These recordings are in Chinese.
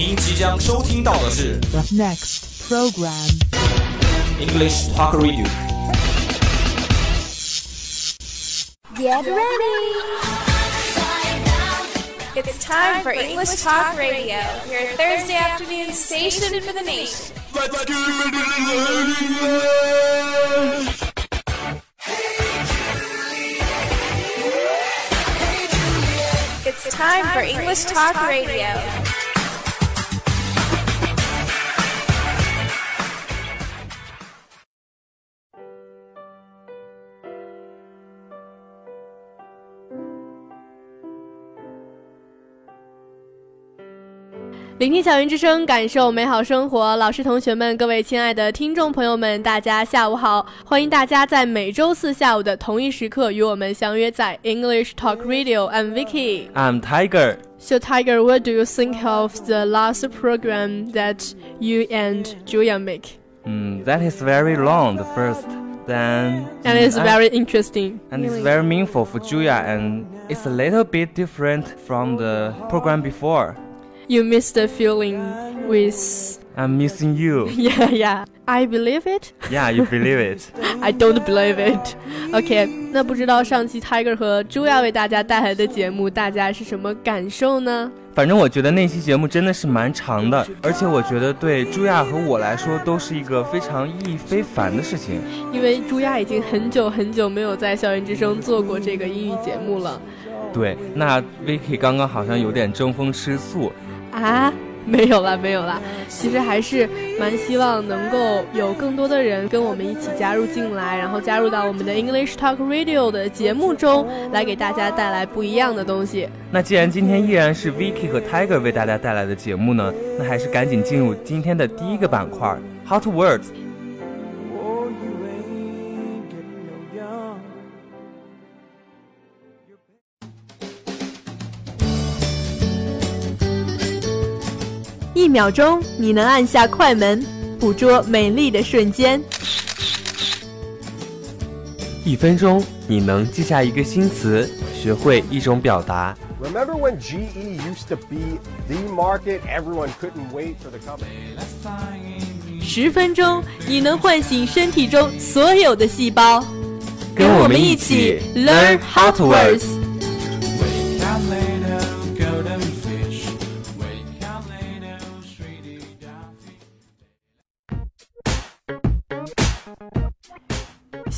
您即将收听到的是 The next program. English Talk Radio。 Get ready! It's time for English Talk Radio, your Thursday afternoon station for the nation. It's time for English Talk Radio. 聆听校园之声，感受美好生活。老师、同学们，各位亲爱的听众朋友们，大家下午好！欢迎大家在每周四下午的同一时刻与我们相约在 English Talk Radio。I'm Vicky。 I'm Tiger. So Tiger, what do you think of the last program that you and Julia make? Mm, that is very long, the first. Then. And it's mm, very interesting. And it's very meaningful for Julia, and it's a little bit different from the program before. You miss the feeling with. I'm missing you. Yeah, yeah. I believe it. Yeah, you believe it. I don't believe it. OK，那不知道上期 Tiger 和朱亚为大家带来的节目，大家是什么感受呢？反正我觉得那期节目真的是蛮长的，而且我觉得对朱亚和我来说都是一个非常意义非凡的事情。因为朱亚已经很久很久没有在校园之声做过这个英语节目了对，那 Vicky 刚刚好像有点争风吃醋，啊。没有了，没有了。其实还是蛮希望能够有更多的人跟我们一起加入进来，然后加入到我们的 English Talk Radio 的节目中来，给大家带来不一样的东西。那既然今天依然是 Vicky 和 Tiger 为大家带来的节目呢，那还是赶紧进入今天的第一个板块 Hot Words。秒钟，你能按下快门，捕捉美丽的瞬间。一分钟，你能记下一个新词，学会一种表达。Remember when GE used to be the market? Everyone couldn't wait for the company. 十分钟，你能唤醒身体中所有的细胞。跟我们一起 learn hot words。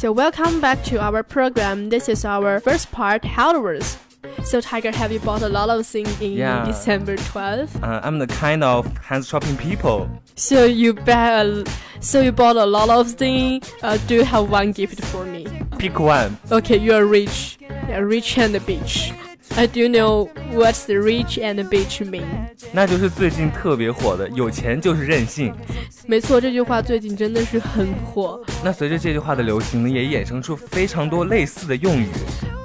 So welcome back to our program. This is our first part, How words. So Tiger, have you bought a lot of things in Yeah. December 12th? Uh, I'm the kind of hands shopping people. So you buy a, so you bought a lot of things. Uh, do you have one gift for me? Pick one. Okay, you are rich. Yeah, rich and the beach. Uh, do know what's the rich and bitch mean? 那就是最近特别火的，有钱就是任性。没错，这句话最近真的是很火。那随着这句话的流行呢，也衍生出非常多类似的用语。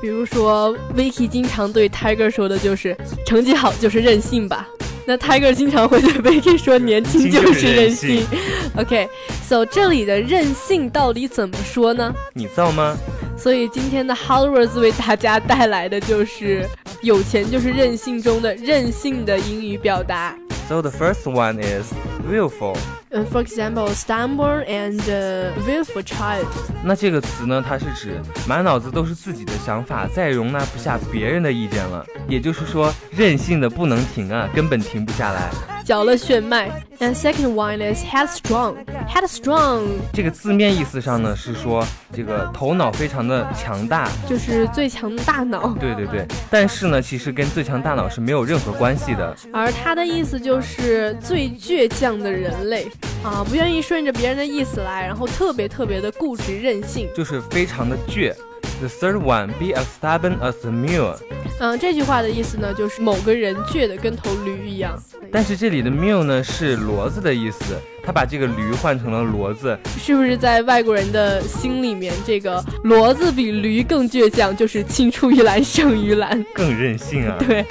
比如说，Vicky 经常对 Tiger 说的就是“成绩好就是任性吧”，那 Tiger 经常会对 Vicky 说“年轻就是任性”。OK，so、这里的任性到底怎么说呢？你造吗？所以今天的 Hot Words 为大家带来的就是“有钱就是任性”中的任性的英语表达。So the first one is willful。嗯、f o r example, stubborn and、uh, willful child。那这个词呢，它是指满脑子都是自己的想法，再也容纳不下别人的意见了。也就是说，任性的不能停啊，根本停不下来。嚼了炫迈。And second one is headstrong. Headstrong 这个字面意思上呢，是说这个头脑非常的强大。就是最强大脑，对对对，但是呢，其实跟最强大脑是没有任何关系的。而它的意思就是最倔强的人类啊，不愿意顺着别人的意思来，然后特别特别的固执任性。就是非常的倔。The third one, be as stubborn as a mule。嗯，这句话的意思呢，就是某个人倔得跟头驴一样。但是这里的 mule 呢是骡子的意思，他把这个驴换成了骡子。是不是在外国人的心里面，这个骡子比驴更倔强，就是青出于蓝胜于蓝？更任性啊！对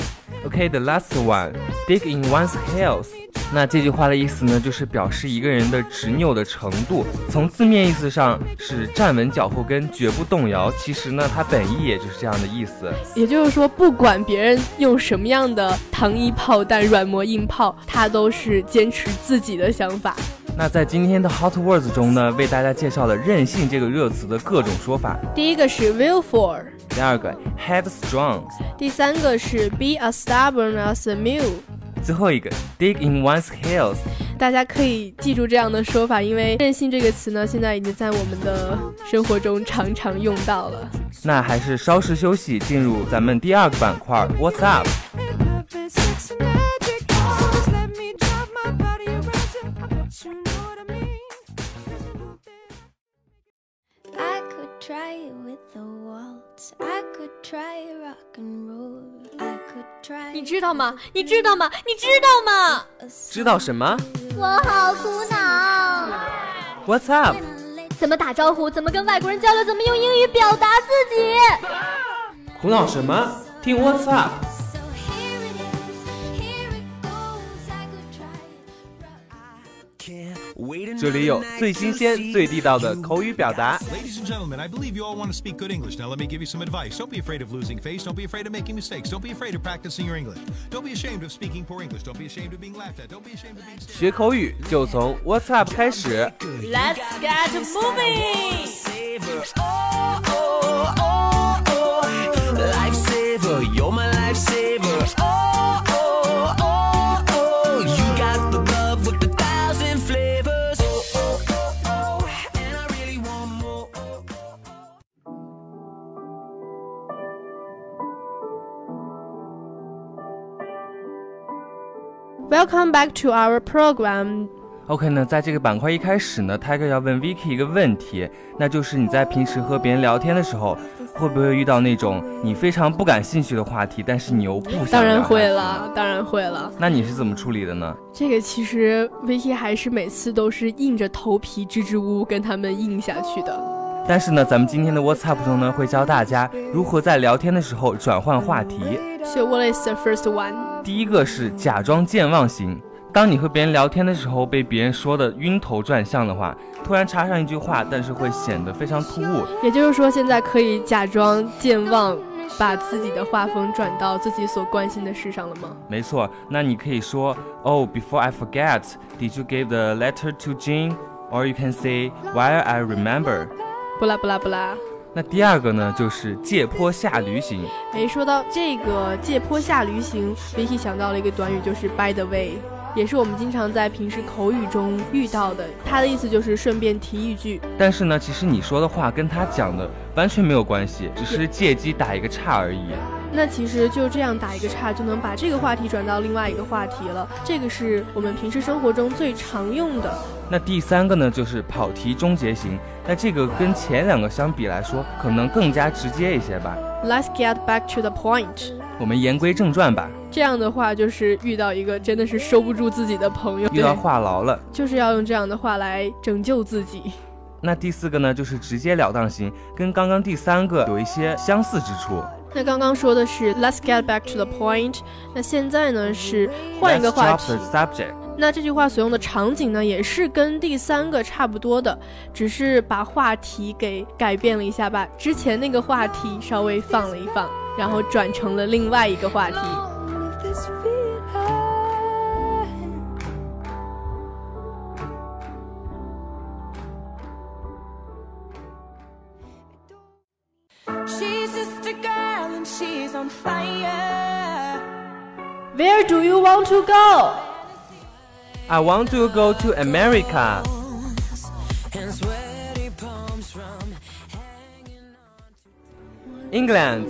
，Okay, the last one, dig in one's heels。那这句话的意思呢，就是表示一个人的执拗的程度。从字面意思上是站稳脚后跟，绝不动摇。其实呢，它本意也就是这样的意思。也就是说，不管别人用什么样的糖衣炮弹、软磨硬泡，他都是坚持自己的想法。那在今天的 Hot Words 中呢，为大家介绍了“任性”这个热词的各种说法。第一个是 willful，第二个 headstrong，第三个是 be as stubborn as a mule。最后一个 dig in one's heels。大家可以记住这样的说法，因为“任性”这个词呢，现在已经在我们的生活中常常用到了。那还是稍事休息，进入咱们第二个板块 What's up？知道吗？你知道吗？你知道吗？知道什么我好苦恼。？What's up？怎么打招呼？怎么跟外国人交流？怎么用英语表达自己？苦恼什么？听 What's up？这里有最新鲜、最地道的口语表达。 Ladies and gentlemen, I believe you all want to speak good English. Now, let me give you some advice. Don't be afraid of losing face. Don't be afraid of making mistakes. Don't be afraid of practicing your English. Don't be ashamed of speaking poor English. Don't be ashamed of being laughed at. Don't be ashamed of being. 学口语就从 What's up 开始。 Let's get moving！ Welcome back to our program. OK 呢，在这个板块一开始呢，Tiger 要问 Vicky 一个问题，那就是你在平时和别人聊天的时候，会不会遇到那种你非常不感兴趣的话题，但是你又不想当然会了，当然会了。那你是怎么处理的呢？这个其实 Vicky 还是每次都是硬着头皮支支吾吾跟他们硬下去的。但是呢，咱们今天的 What's Up 中呢，会教大家如何在聊天的时候转换话题。So what is the first one? 第一个是假装健忘型。当你和别人聊天的时候，被别人说的晕头转向的话，突然插上一句话，但是会显得非常突兀。也就是说，现在可以假装健忘，把自己的画风转到自己所关心的事上了吗？没错，那你可以说，Oh, before I forget, did you give the letter to Jane? Or you can say, While I remember. 不啦不啦不啦。那第二个呢，就是借坡下驴型。哎，说到这个借坡下驴行，Vicky 想到了一个短语，就是 by the way，也是我们经常在平时口语中遇到的。它的意思就是顺便提一句。但是呢，其实你说的话跟他讲的完全没有关系，只是借机打一个岔而已。那其实就这样打一个岔，就能把这个话题转到另外一个话题了。这个是我们平时生活中最常用的。那第三个呢，就是跑题终结型。那这个跟前两个相比来说，可能更加直接一些吧。Let's get back to the point。我们言归正传吧。这样的话，就是遇到一个真的是收不住自己的朋友，遇到话痨了。就是要用这样的话来拯救自己。那第四个呢，就是直截了当型，跟刚刚第三个有一些相似之处。那刚刚说的是 Let's get back to the point，那现在呢是换一个 Let's 话 drop 题 the。subject。那这句话所用的场景呢，也是跟第三个差不多的，只是把话题给改变了一下吧，之前那个话题稍微放了一放，然后转成了另外一个话题。where do you want to go？I want to go to America. England.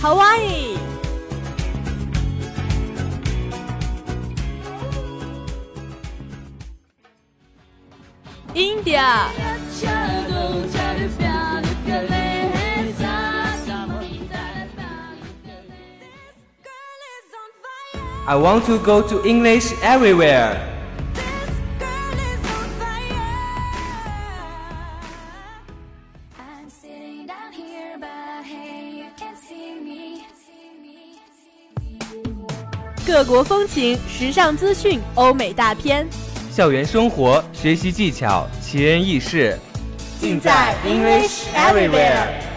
Hawaii. India. I want to go to English everywhere. sitting down here, but hey, you can see me. 各国风情、时尚资讯、欧美大片，校园生活、学习技巧、奇人异事，尽在 English Everywhere。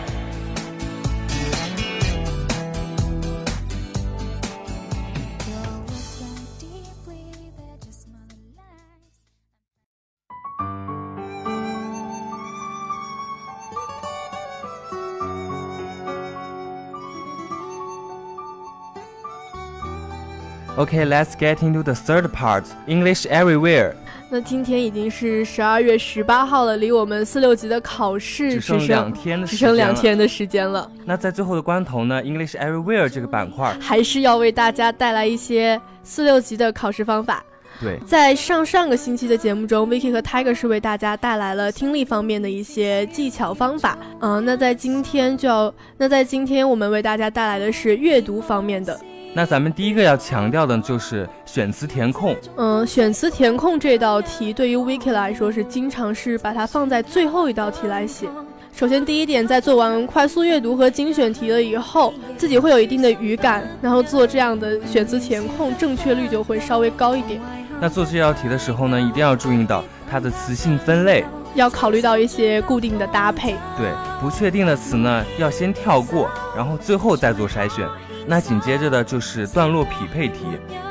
Okay, let's get into the third part, English everywhere。那今天已经是十二月十八号了，离我们四六级的考试只剩两天的只剩时间了两天的时间了，那在最后的关头呢，English everywhere 这个板块，还是要为大家带来一些四六级的考试方法。对，在上上个星期的节目中，Vicky 和 Tiger 是为大家带来了听力方面的一些技巧方法。嗯、那在今天就要，那在今天我们为大家带来的是阅读方面的。那咱们第一个要强调的就是选词填空。嗯，选词填空这道题对于 Vicky 来说是经常是把它放在最后一道题来写。首先，第一点，在做完快速阅读和精选题了以后，自己会有一定的语感，然后做这样的选词填空，正确率就会稍微高一点。那做这道题的时候呢，一定要注意到它的词性分类。要考虑到一些固定的搭配。对，不确定的词呢，要先跳过，然后最后再做筛选。那紧接着的就是段落匹配题。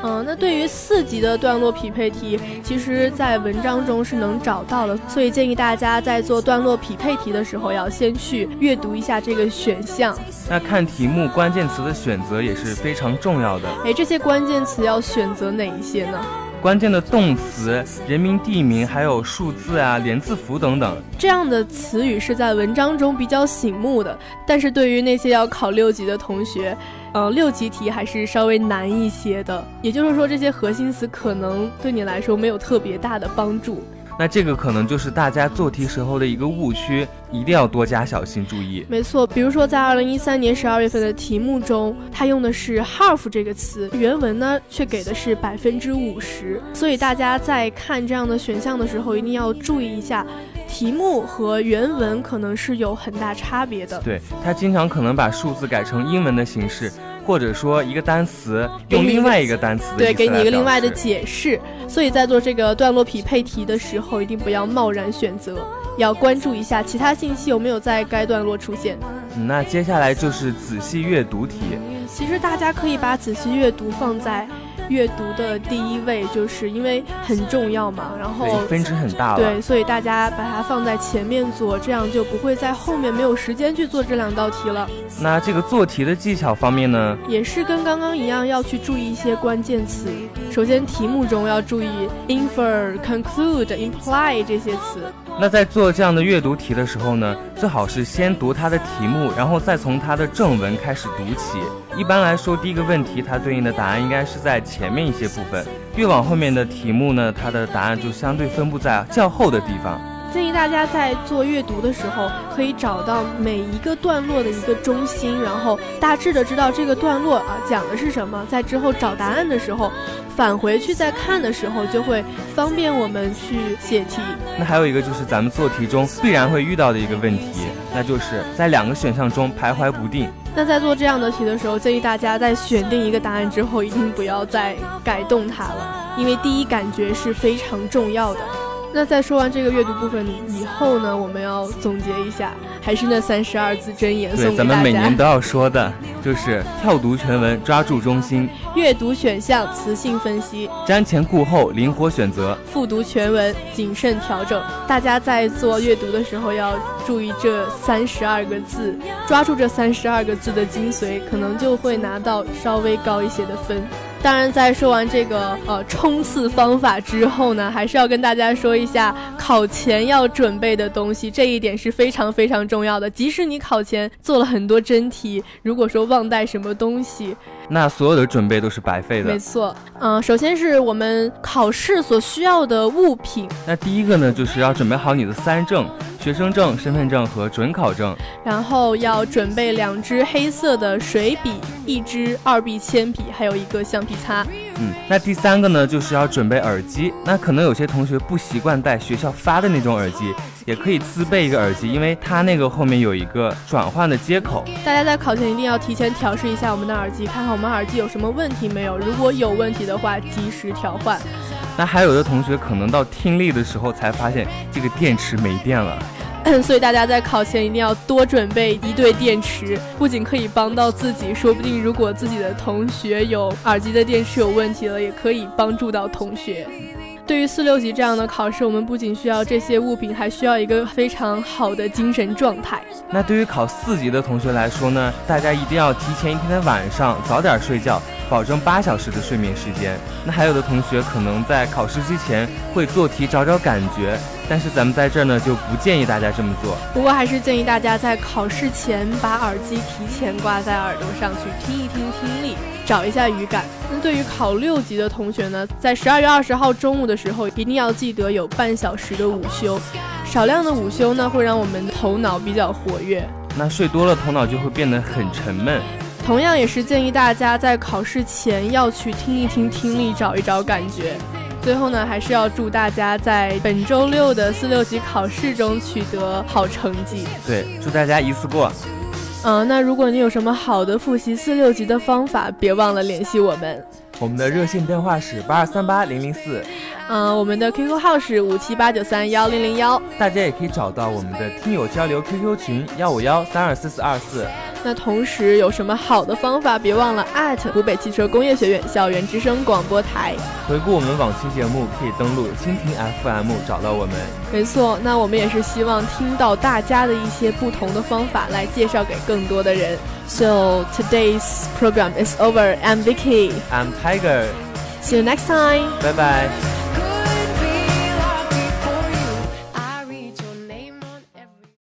嗯，那对于四级的段落匹配题，其实在文章中是能找到的，所以建议大家在做段落匹配题的时候，要先去阅读一下这个选项。那看题目关键词的选择也是非常重要的。哎，这些关键词要选择哪一些呢？关键的动词、人名、地名，还有数字啊、连字符等等。这样的词语是在文章中比较醒目的，但是对于那些要考六级的同学，嗯，六级题还是稍微难一些的。也就是说，这些核心词可能对你来说没有特别大的帮助。那这个可能就是大家做题时候的一个误区，一定要多加小心注意。没错，比如说在二零一三年十二月份的题目中，它用的是 half 这个词，原文呢却给的是百分之五十，所以大家在看这样的选项的时候，一定要注意一下，题目和原文可能是有很大差别的。对，它经常可能把数字改成英文的形式，或者说一个单词用另外一个单词的对，给你一个另外的解释。所以在做这个段落匹配题的时候，一定不要贸然选择，要关注一下其他信息有没有在该段落出现。嗯那接下来就是仔细阅读题。其实大家可以把仔细阅读放在阅读的第一位，就是因为很重要嘛。然后，分值很大。对，所以大家把它放在前面做，这样就不会在后面没有时间去做这两道题了。那这个做题的技巧方面呢？也是跟刚刚一样，要去注意一些关键词。首先，题目中要注意 infer、conclude、imply 这些词。那在做这样的阅读题的时候呢，最好是先读它的题目，然后再从它的正文开始读起。一般来说，第一个问题它对应的答案应该是在前面一些部分，越往后面的题目呢，它的答案就相对分布在较后的地方。建议大家在做阅读的时候，可以找到每一个段落的一个中心，然后大致的知道这个段落啊讲的是什么，在之后找答案的时候，返回去再看的时候，就会方便我们去写题。那还有一个就是咱们做题中必然会遇到的一个问题，那就是在两个选项中徘徊不定。那在做这样的题的时候，建议大家在选定一个答案之后，一定不要再改动它了，因为第一感觉是非常重要的。那在说完这个阅读部分以后呢，我们要总结一下，还是那三十二字真言送对，给大咱们每年。都要说的，就是跳读全文，抓住中心，阅读选项词性分析，瞻前顾后，灵活选择。复读全文谨慎调整。大家在做阅读的时候要注意这三十二个字，抓住这三十二个字的精髓，可能就会拿到稍微高一些的分。当然，在说完这个呃冲刺方法之后呢，还是要跟大家说一下考前要准备的东西，这一点是非常非常重要的。即使你考前做了很多真题，如果说忘带什么东西，那所有的准备都是白费的没。错，嗯、首先是我们考试所需要的物品，那第一个呢，就是要准备好你的三证：学生证、身份证和准考证。然后要准备两支黑色的水笔，一支二 B 铅笔，还有一个橡皮擦。嗯，那第三个呢，就是要准备耳机。那可能有些同学不习惯戴学校发的那种耳机，也可以自备一个耳机，因为它那个后面有一个转换的接口。大家在考前一定要提前调试一下我们的耳机，看看我们耳机有什么问题没有。如果有问题的话，及时调换。那还有的同学可能到听力的时候才发现这个电池没电了。所以大家在考前一定要多准备一对电池，不仅可以帮到自己，说不定如果自己的同学有耳机的电池有问题了，也可以帮助到同学。对于四六级这样的考试，我们不仅需要这些物品，还需要一个非常好的精神状态。那对于考四级的同学来说呢，大家一定要提前一天的晚上早点睡觉，保证八小时的睡眠时间。那还有的同学可能在考试之前会做题找找感觉。但是咱们在这儿呢，就不建议大家这么做。不过还是建议大家在考试前把耳机提前挂在耳朵上去听一听听力，找一下语感。那对于考六级的同学呢，在十二月二十号中午的时候，一定要记得有半小时的午休。少量的午休呢，会让我们头脑比较活跃。那睡多了，头脑就会变得很沉闷。同样也是建议大家在考试前要去听一听听力，找一找感觉。最后呢，还是要祝大家在本周六的四六级考试中取得好成绩。对，祝大家一次过。嗯，那如果你有什么好的复习四六级的方法，别忘了联系我们。我们的热线电话是八二三八零零四。嗯，我们的 QQ 号是五七八九三幺零零幺。大家也可以找到我们的听友交流 QQ 群幺五幺三二四四二四。那同时有什么好的方法，别忘了湖北汽车工业学院校园之声广播台。回顾我们往期节目，可以登录蜻蜓 FM 找到我们。没错，那我们也是希望听到大家的一些不同的方法，来介绍给更多的人。So today's program is over. I'm Vicky. I'm Tiger. See you next time. 拜拜。